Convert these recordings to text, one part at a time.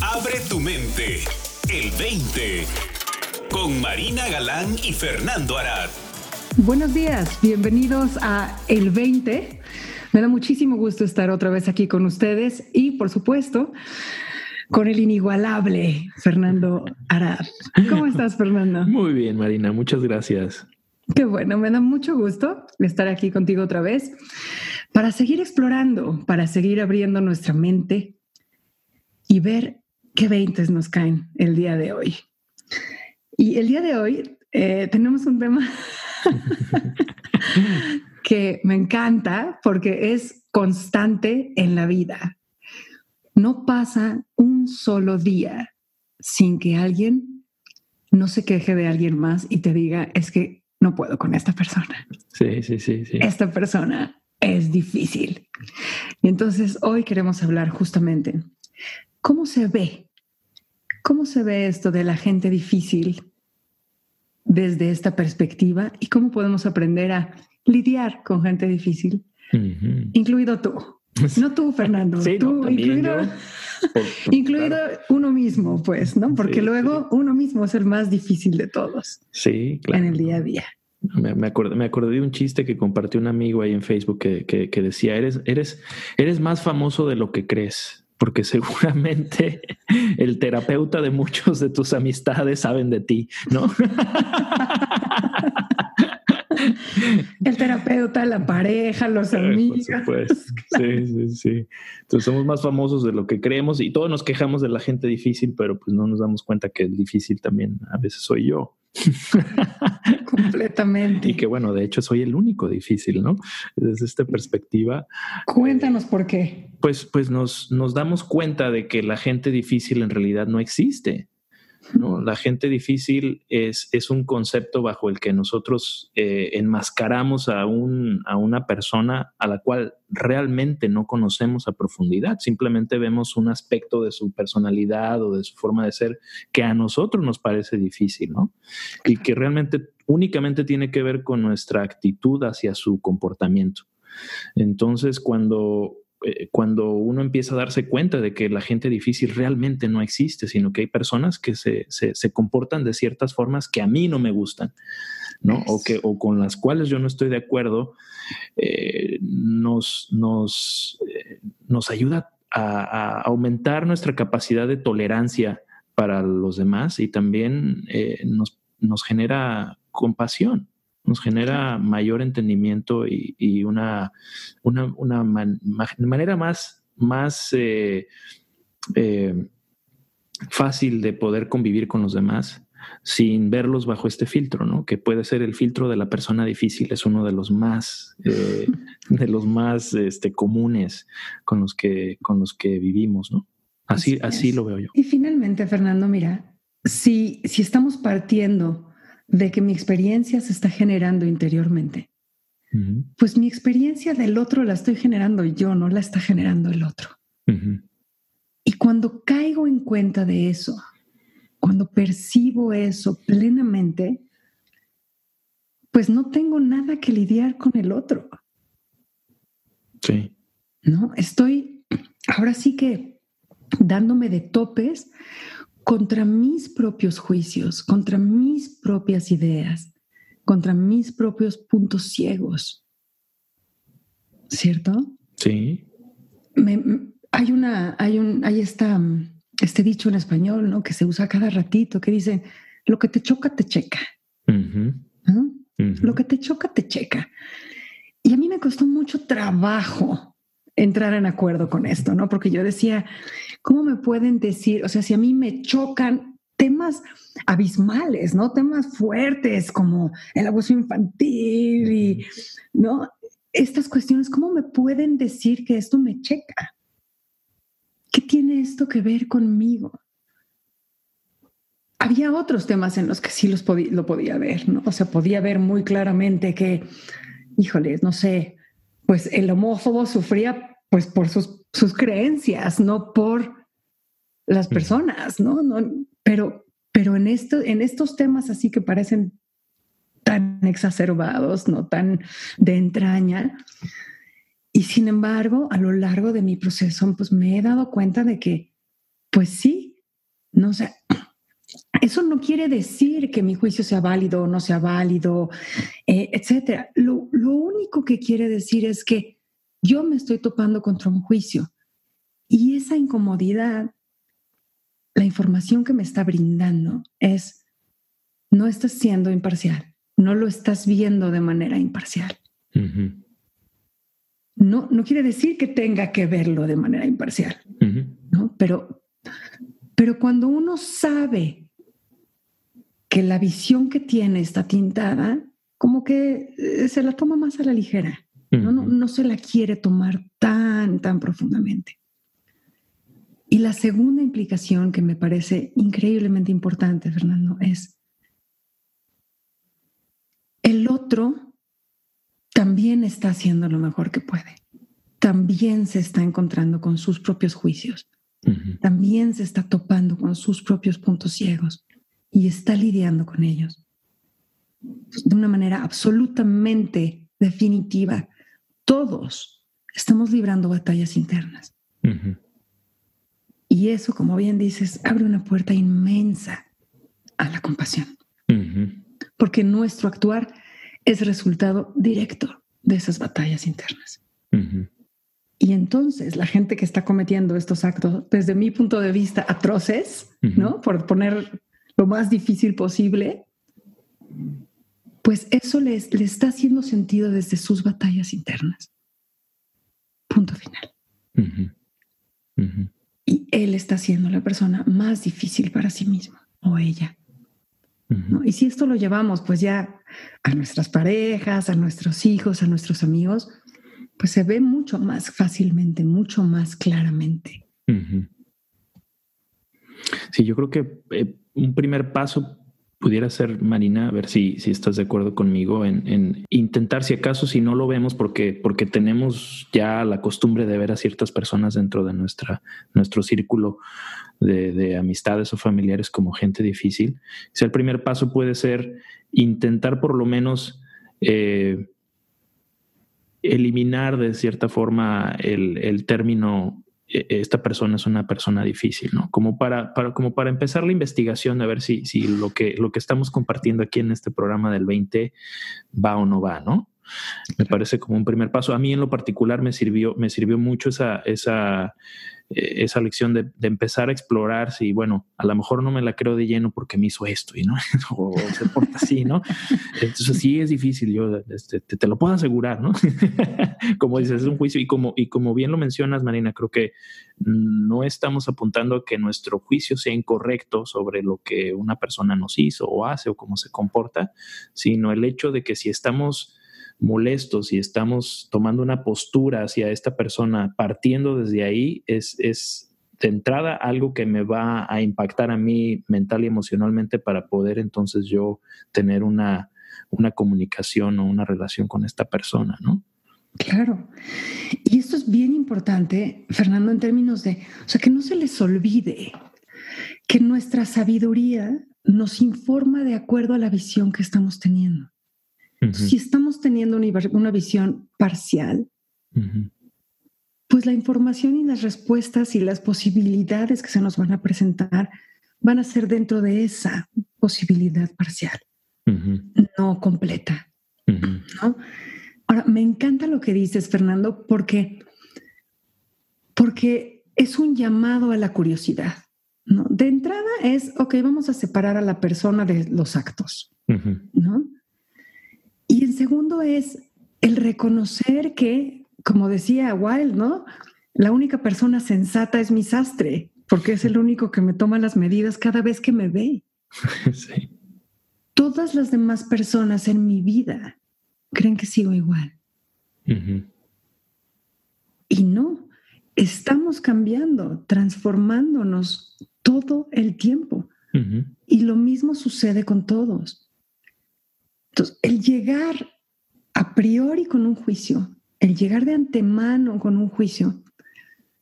Abre tu mente. El 20. Con Marina Galán y Fernando Arad. Buenos días, bienvenidos a El 20. Me da muchísimo gusto estar otra vez aquí con ustedes y, por supuesto, con el inigualable Fernando Arad. ¿Cómo estás, Fernando? Muy bien, Marina, muchas gracias. Qué bueno, me da mucho gusto estar aquí contigo otra vez para seguir explorando, para seguir abriendo nuestra mente y ver qué veintes nos caen el día de hoy. Y el día de hoy eh, tenemos un tema que me encanta porque es constante en la vida. No pasa un solo día sin que alguien no se queje de alguien más y te diga, es que no puedo con esta persona. Sí, sí, sí, sí. Esta persona es difícil. Y entonces hoy queremos hablar justamente cómo se ve, cómo se ve esto de la gente difícil desde esta perspectiva y cómo podemos aprender a lidiar con gente difícil, incluido tú. No tú, Fernando, tú, incluido, incluido uno mismo, pues, ¿no? Porque luego uno mismo es el más difícil de todos. Sí, claro. En el día a día. Me, me, acordé, me acordé de un chiste que compartió un amigo ahí en Facebook que, que, que, decía, eres, eres, eres más famoso de lo que crees, porque seguramente el terapeuta de muchos de tus amistades saben de ti, ¿no? El terapeuta, la pareja, los amigos. Sí, sí, sí. Entonces somos más famosos de lo que creemos y todos nos quejamos de la gente difícil, pero pues no nos damos cuenta que el difícil también a veces soy yo. Completamente. Y que bueno, de hecho soy el único difícil, ¿no? Desde esta perspectiva. Cuéntanos por qué. Pues, pues nos, nos damos cuenta de que la gente difícil en realidad no existe. La gente difícil es, es, un concepto bajo el que nosotros eh, enmascaramos a, un, a una persona a la cual realmente no conocemos a profundidad. Simplemente vemos un aspecto de su personalidad o de su forma de ser que a nosotros nos parece difícil, ¿no? Y que realmente únicamente tiene que ver con nuestra actitud hacia su comportamiento. Entonces, cuando eh, cuando uno empieza a darse cuenta de que la gente difícil realmente no existe, sino que hay personas que se, se, comportan de ciertas formas que a mí no me gustan, ¿no? O, que, o con las cuales yo no estoy de acuerdo, eh, nos, nos, eh, nos ayuda a, a, aumentar nuestra capacidad de tolerancia para los demás y también nos, nos genera compasión nos genera mayor entendimiento y, una, una, manera más, más eh, eh, fácil de poder convivir con los demás sin verlos bajo este filtro, ¿no? Que puede ser el filtro de la persona difícil, es uno de los más, eh, de los más este, comunes con los que, con los que vivimos, ¿no? Así, así, lo veo yo. Y finalmente, Fernando, mira, si, si estamos partiendo de que mi experiencia se está generando interiormente. Pues mi experiencia del otro la estoy generando yo, no la está generando el otro. Y cuando caigo en cuenta de eso, cuando percibo eso plenamente, pues no tengo nada que lidiar con el otro. Sí. No, estoy ahora sí que dándome de topes contra mis propios juicios, contra mis propias ideas, contra mis propios puntos ciegos. ¿Cierto? Sí. hay una, hay un, hay esta, este dicho en español, ¿no? Que se usa cada ratito, que dice, lo que te choca, te checa. Lo que te choca, te checa. Y a mí me costó mucho trabajo entrar en acuerdo con esto, ¿no? Porque yo decía, ¿cómo me pueden decir? O sea, si a mí me chocan temas abismales, ¿no? Temas fuertes como el abuso infantil y, ¿no? Estas cuestiones, ¿cómo me pueden decir que esto me checa? ¿Qué tiene esto que ver conmigo? Había otros temas en los que sí los lo podía ver, ¿no? O sea, podía ver muy claramente que, híjoles, no sé, pues el homófobo sufría pues por sus, sus creencias, no por las personas, ¿no? no pero, pero en, esto, en estos temas así que parecen tan exacerbados, no tan de entraña. Y sin embargo, a lo largo de mi proceso, pues me he dado cuenta de que pues sí, no sé. Eso no quiere decir que mi juicio sea válido o no sea válido, eh, etcétera. Lo, lo único que quiere decir es que yo me estoy topando contra un juicio y esa incomodidad, la información que me está brindando es, no estás siendo imparcial, no lo estás viendo de manera imparcial. no, no quiere decir que tenga que verlo de manera imparcial, ¿no? Pero, pero cuando uno sabe que la visión que tiene está tintada, como que eh, se la toma más a la ligera, ¿no? no, no se la quiere tomar tan, tan profundamente. Y la segunda implicación que me parece increíblemente importante, Fernando, es el otro también está haciendo lo mejor que puede. También se está encontrando con sus propios juicios. También se está topando con sus propios puntos ciegos y está lidiando con ellos de una manera absolutamente definitiva. Todos estamos librando batallas internas. Y eso, como bien dices, abre una puerta inmensa a la compasión. Porque nuestro actuar es resultado directo de esas batallas internas. Y entonces la gente que está cometiendo estos actos, desde mi punto de vista, atroces, ¿no? Por poner lo más difícil posible, pues eso les, les está haciendo sentido desde sus batallas internas. Punto final y él está siendo la persona más difícil para sí mismo o ella. Y si esto lo llevamos pues ya a nuestras parejas, a nuestros hijos, a nuestros amigos, pues se ve mucho más fácilmente, mucho más claramente. Sí, yo creo que eh, un primer paso pudiera ser, Marina, a ver si, si estás de acuerdo conmigo, en, intentar, si acaso, si no lo vemos, porque, porque tenemos ya la costumbre de ver a ciertas personas dentro de nuestra, nuestro círculo de, amistades o familiares como gente difícil. Si el primer paso puede ser intentar por lo menos eh, eliminar de cierta forma el, término esta persona es una persona difícil, ¿no? Como para, para, como para empezar la investigación, a ver si, si lo, que, lo que estamos compartiendo aquí en este programa del 20 va o no va, ¿no? Me parece como un primer paso. A mí en lo particular me sirvió, me sirvió mucho esa, esa, eh, esa lección de, empezar a explorar si, bueno, a lo mejor no me la creo de lleno porque me hizo esto y no, o, se porta así, ¿no? Entonces sí es difícil, yo este, te, lo puedo asegurar, ¿no? como dices, es un juicio y como, y como bien lo mencionas, Marina, creo que no estamos apuntando a que nuestro juicio sea incorrecto sobre lo que una persona nos hizo o hace o cómo se comporta, sino el hecho de que si estamos molestos y estamos tomando una postura hacia esta persona partiendo desde ahí, es, es de entrada algo que me va a impactar a mí mental y emocionalmente para poder entonces yo tener una, una comunicación o una relación con esta persona, ¿no? Claro. Y esto es bien importante, Fernando, en términos de, o sea, que no se les olvide que nuestra sabiduría nos informa de acuerdo a la visión que estamos teniendo. Si estamos teniendo una, visión parcial, pues la información y las respuestas y las posibilidades que se nos van a presentar van a ser dentro de esa posibilidad parcial, no completa. Ahora, me encanta lo que dices, Fernando, porque, porque es un llamado a la curiosidad. De entrada es, ok, vamos a separar a la persona de los actos, ¿no? Y en segundo es el reconocer que, como decía Wilde, ¿no? La única persona sensata es mi sastre, porque es el único que me toma las medidas cada vez que me ve. Sí. Todas las demás personas en mi vida creen que sigo igual. Y no, estamos cambiando, transformándonos todo el tiempo. Y lo mismo sucede con todos. Entonces, el llegar a priori con un juicio, el llegar de antemano con un juicio,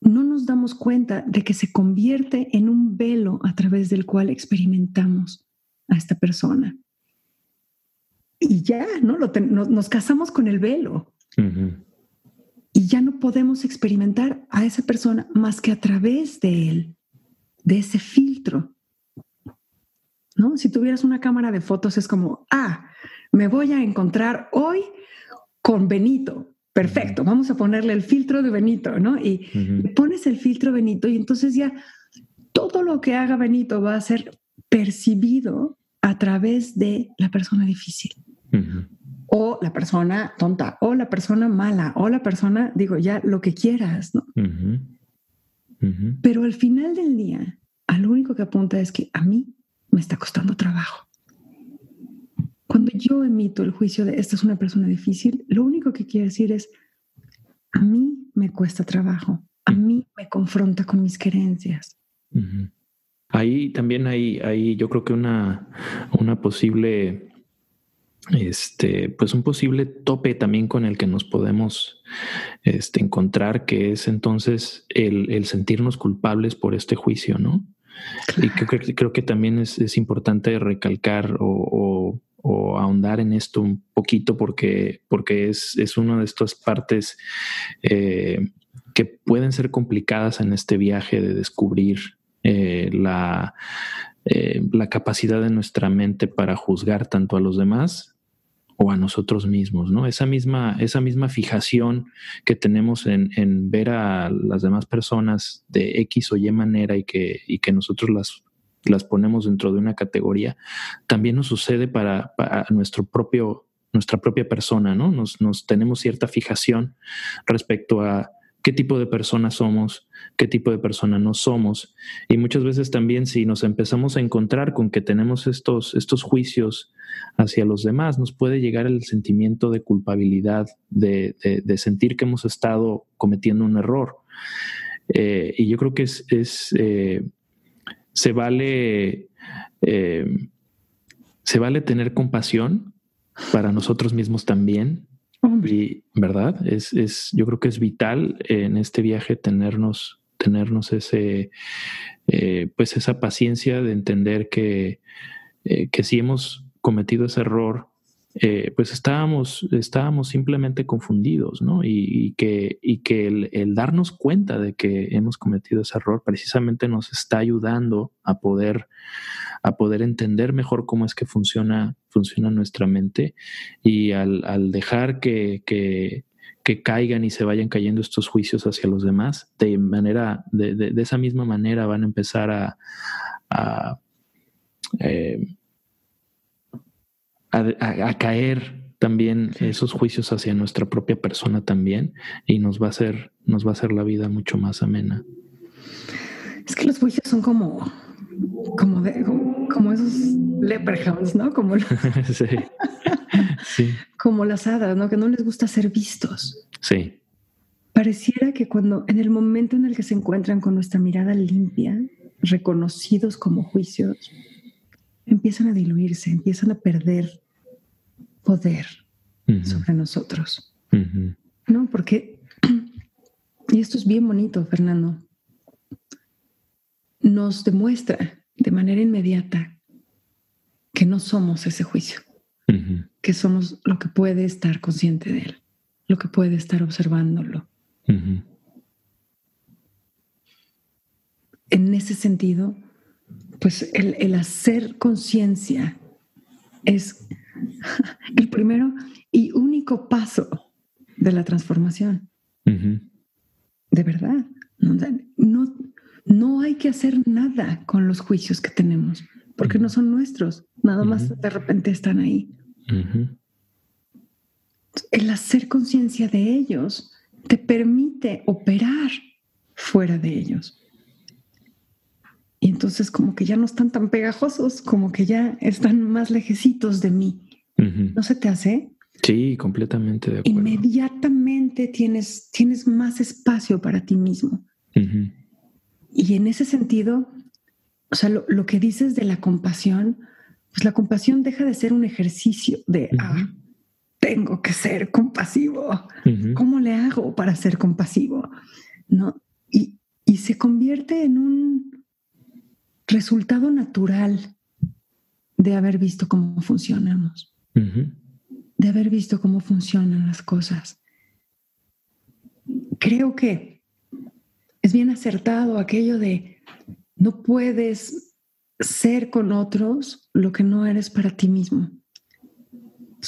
no nos damos cuenta de que se convierte en un velo a través del cual experimentamos a esta persona. Y ya, ¿no? nos, casamos con el velo. Y ya no podemos experimentar a esa persona más que a través de él. de ese filtro. ¿No? Si tuvieras una cámara de fotos es como, ah, me voy a encontrar hoy con Benito. Perfecto, vamos a ponerle el filtro de Benito, ¿no? Y pones el filtro Benito y entonces ya todo lo que haga Benito va a ser percibido a través de la persona difícil. O la persona tonta, o la persona mala, o la persona, digo, ya lo que quieras, ¿no? Pero al final del día, al único que apunta es que a mí me está costando trabajo. Cuando yo emito el juicio de esta es una persona difícil, lo único que quiero decir es, a mí me cuesta trabajo, a mí me confronta con mis creencias. Ahí también hay, hay, yo creo que una, una posible, este, pues un posible tope también con el que nos podemos este, encontrar, que es entonces el, sentirnos culpables por este juicio, ¿no? Y creo, creo, que también es, importante recalcar o, ahondar en esto un poquito porque, porque es, es una de estas partes eh, que pueden ser complicadas en este viaje de descubrir eh, la, eh, la capacidad de nuestra mente para juzgar tanto a los demás o a nosotros mismos, ¿no? Esa misma, esa misma fijación que tenemos en, ver a las demás personas de X o Y manera y que, y que nosotros las, las ponemos dentro de una categoría, también nos sucede para, nuestro propio, nuestra propia persona, ¿no? Nos, nos tenemos cierta fijación respecto a qué tipo de persona somos, qué tipo de persona no somos. Y muchas veces también si nos empezamos a encontrar con que tenemos estos, estos juicios hacia los demás, nos puede llegar el sentimiento de culpabilidad, de, sentir que hemos estado cometiendo un error. Eh, y yo creo que es, eh, se vale, eh, se vale tener compasión para nosotros mismos también, y, ¿verdad? Es, es, yo creo que es vital en este viaje tenernos, tenernos ese, eh, pues esa paciencia de entender que, eh, que si hemos cometido ese error, eh, pues estábamos, estábamos simplemente confundidos, ¿no? Y, que, y que el, darnos cuenta de que hemos cometido ese error precisamente nos está ayudando a poder a poder entender mejor cómo es que funciona, funciona nuestra mente y al, dejar que, que, caigan y se vayan cayendo estos juicios hacia los demás, de manera, de, de, esa misma manera van a empezar a, a, eh, a, caer también esos juicios hacia nuestra propia persona también y nos va a hacer, nos va a hacer la vida mucho más amena. Es que los juicios son como como, de, como, esos leprechauns, ¿no? Como, como las hadas, ¿no? Que no les gusta ser vistos. Sí. Pareciera que cuando, en el momento en el que se encuentran con nuestra mirada limpia, reconocidos como juicios, empiezan a diluirse, empiezan a perder poder sobre nosotros. ¿No? Porque, y esto es bien bonito, Fernando, nos demuestra de manera inmediata que no somos ese juicio, que somos lo que puede estar consciente de él, lo que puede estar observándolo. En ese sentido, pues el, hacer conciencia es el primero y único paso de la transformación. De verdad. no, no hay que hacer nada con los juicios que tenemos, porque no son nuestros, nada más de repente están ahí. El hacer conciencia de ellos te permite operar fuera de ellos. Y entonces como que ya no están tan pegajosos, como que ya están más lejecitos de mí. ¿No se te hace? Sí, completamente de acuerdo. Inmediatamente tienes, tienes más espacio para ti mismo. Y en ese sentido, o sea, lo, que dices de la compasión, pues la compasión deja de ser un ejercicio de, ah, tengo que ser compasivo. ¿Cómo le hago para ser compasivo? ¿No? Y, se convierte en un resultado natural de haber visto cómo funcionamos, de haber visto cómo funcionan las cosas. Creo que es bien acertado aquello de no puedes ser con otros lo que no eres para ti mismo.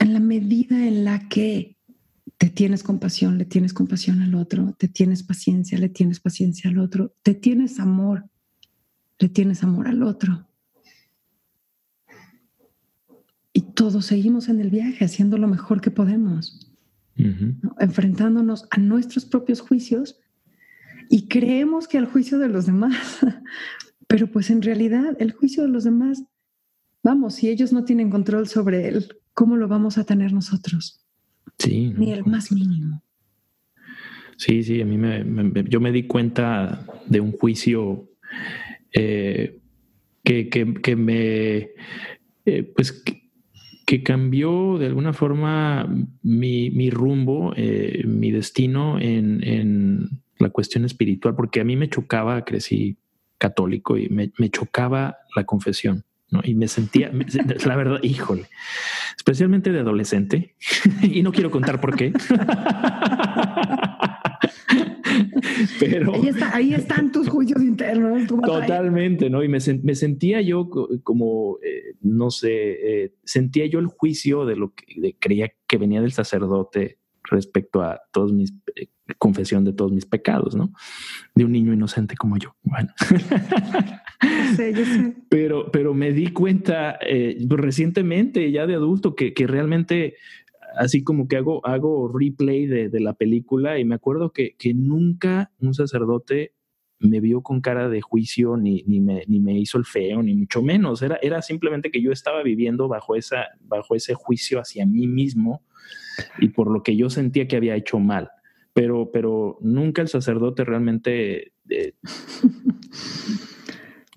En la medida en la que te tienes compasión, le tienes compasión al otro, te tienes paciencia, le tienes paciencia al otro, te tienes amor, le tienes amor al otro. Y todos seguimos en el viaje haciendo lo mejor que podemos, enfrentándonos a nuestros propios juicios y creemos que al juicio de los demás, pero pues en realidad el juicio de los demás, vamos, si ellos no tienen control sobre él, ¿cómo lo vamos a tener nosotros? Sí. Ni el más mínimo. Sí, sí, a mí me, yo me di cuenta de un juicio eh, que, que, me, eh, pues, que, cambió de alguna forma mi, mi rumbo, eh, mi destino en, en, la cuestión espiritual, porque a mí me chocaba, crecí católico y me, me chocaba la confesión. ¿no? Y me sentía, la verdad, híjole, especialmente de adolescente, y no quiero contar por qué. Pero ahí, están tus juicios internos. totalmente, ¿no? Y me, me sentía yo como, eh, no sé, eh, sentía yo el juicio de lo que creía que venía del sacerdote respecto a todos mis eh, confesión de todos mis pecados, ¿no? De un niño inocente como yo. Bueno. Pero, pero me di cuenta eh, recientemente, ya de adulto, que, que, realmente, así como que hago, hago replay de, de la película y me acuerdo que, que, nunca un sacerdote me vio con cara de juicio ni, ni, me, ni me hizo el feo, ni mucho menos. Era, era simplemente que yo estaba viviendo bajo, esa, bajo ese juicio hacia mí mismo y por lo que yo sentía que había hecho mal pero, pero nunca el sacerdote realmente eh,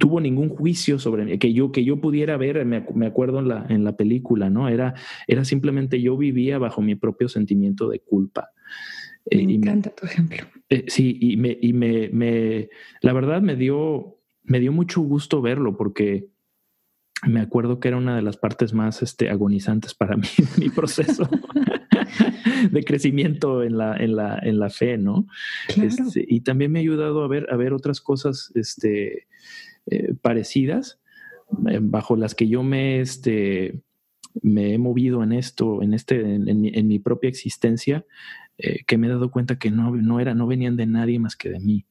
tuvo ningún juicio sobre mí, que yo, que yo pudiera ver, me, acuerdo en la, en la película, ¿no? Era, era simplemente yo vivía bajo mi propio sentimiento de culpa. Eh, me encanta tu ejemplo. Eh, sí, y, me, y me, me, la verdad me dio, me dio mucho gusto verlo porque me acuerdo que era una de las partes más este, agonizantes para mí mi proceso de crecimiento en la, en la, en la fe, ¿no? Este, y también me ha ayudado a ver, a ver otras cosas este, eh, parecidas eh, bajo las que yo me, este, me he movido en esto, en, este, en, mi, propia existencia, eh, que me he dado cuenta que no, no, era, no venían de nadie más que de mí.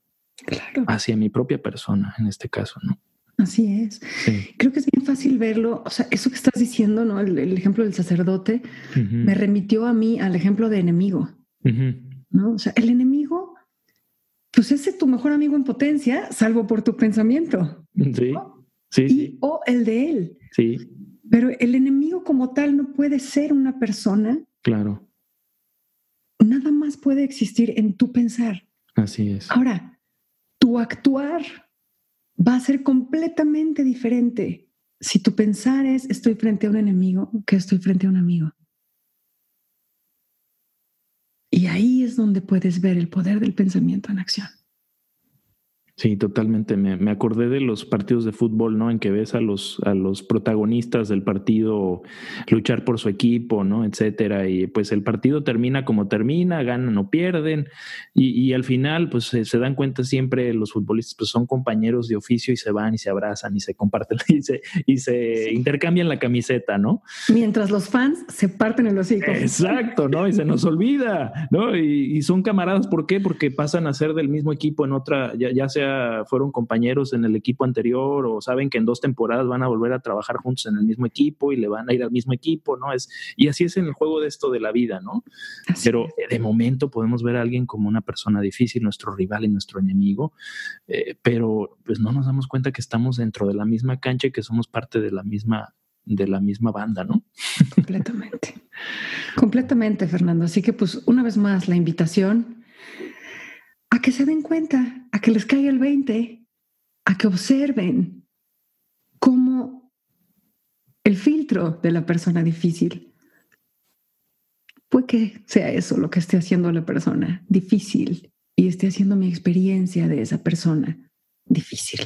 Hacia mi propia persona, en este caso, ¿no? Así es. Creo que es bien fácil verlo. O sea, eso que estás diciendo, ¿no? El, ejemplo del sacerdote me remitió a mí al ejemplo de enemigo. ¿No? O sea, el enemigo, pues ese es tu mejor amigo en potencia, salvo por tu pensamiento. Sí. Sí, O el de él. Sí. Pero el enemigo como tal no puede ser una persona. Claro. Nada más puede existir en tu pensar. Así es. Ahora, tu actuar va a ser completamente diferente si tu pensar es estoy frente a un enemigo que estoy frente a un amigo. Y ahí es donde puedes ver el poder del pensamiento en acción. Sí, totalmente. Me, acordé de los partidos de fútbol, ¿no? En que ves a los, a los protagonistas del partido luchar por su equipo, ¿no? Etcétera. Y pues el partido termina como termina, ganan o pierden. Y, al final, pues se, dan cuenta siempre los futbolistas, pues son compañeros de oficio y se van y se abrazan y se comparten y se, y se intercambian la camiseta, ¿no? Mientras los fans se parten el hocico. Exacto, ¿no? Y se nos olvida, ¿no? Y, son camaradas, ¿por qué? Porque pasan a ser del mismo equipo en otra, ya sea fueron compañeros en el equipo anterior o saben que en dos temporadas van a volver a trabajar juntos en el mismo equipo y le van a ir al mismo equipo, ¿no? Es, y así es en el juego de esto de la vida, ¿no? Pero de momento podemos ver a alguien como una persona difícil, nuestro rival y nuestro enemigo, eh, pero pues no nos damos cuenta que estamos dentro de la misma cancha y que somos parte de la misma de la misma banda, ¿no? Completamente. Completamente, Fernando. Así que pues una vez más la invitación a que se den cuenta, a que les caiga el 20, a que observen cómo el filtro de la persona difícil puede que sea eso lo que esté haciendo la persona difícil y esté haciendo mi experiencia de esa persona difícil.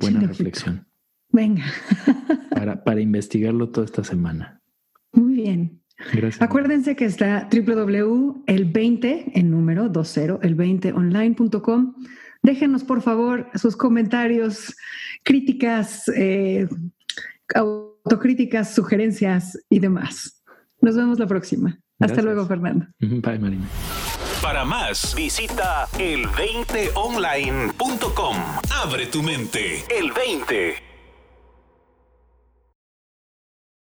Buena reflexión. Venga. para, para investigarlo toda esta semana. Muy bien. Acuérdense que está www.el20 en número 20, el20online.com, Déjenos, por favor, sus comentarios, críticas, eh, autocríticas, sugerencias y demás. Nos vemos la próxima. Hasta luego, Fernando. Bye, Marina. Para más, visita el20online.com. Abre tu mente. El 20.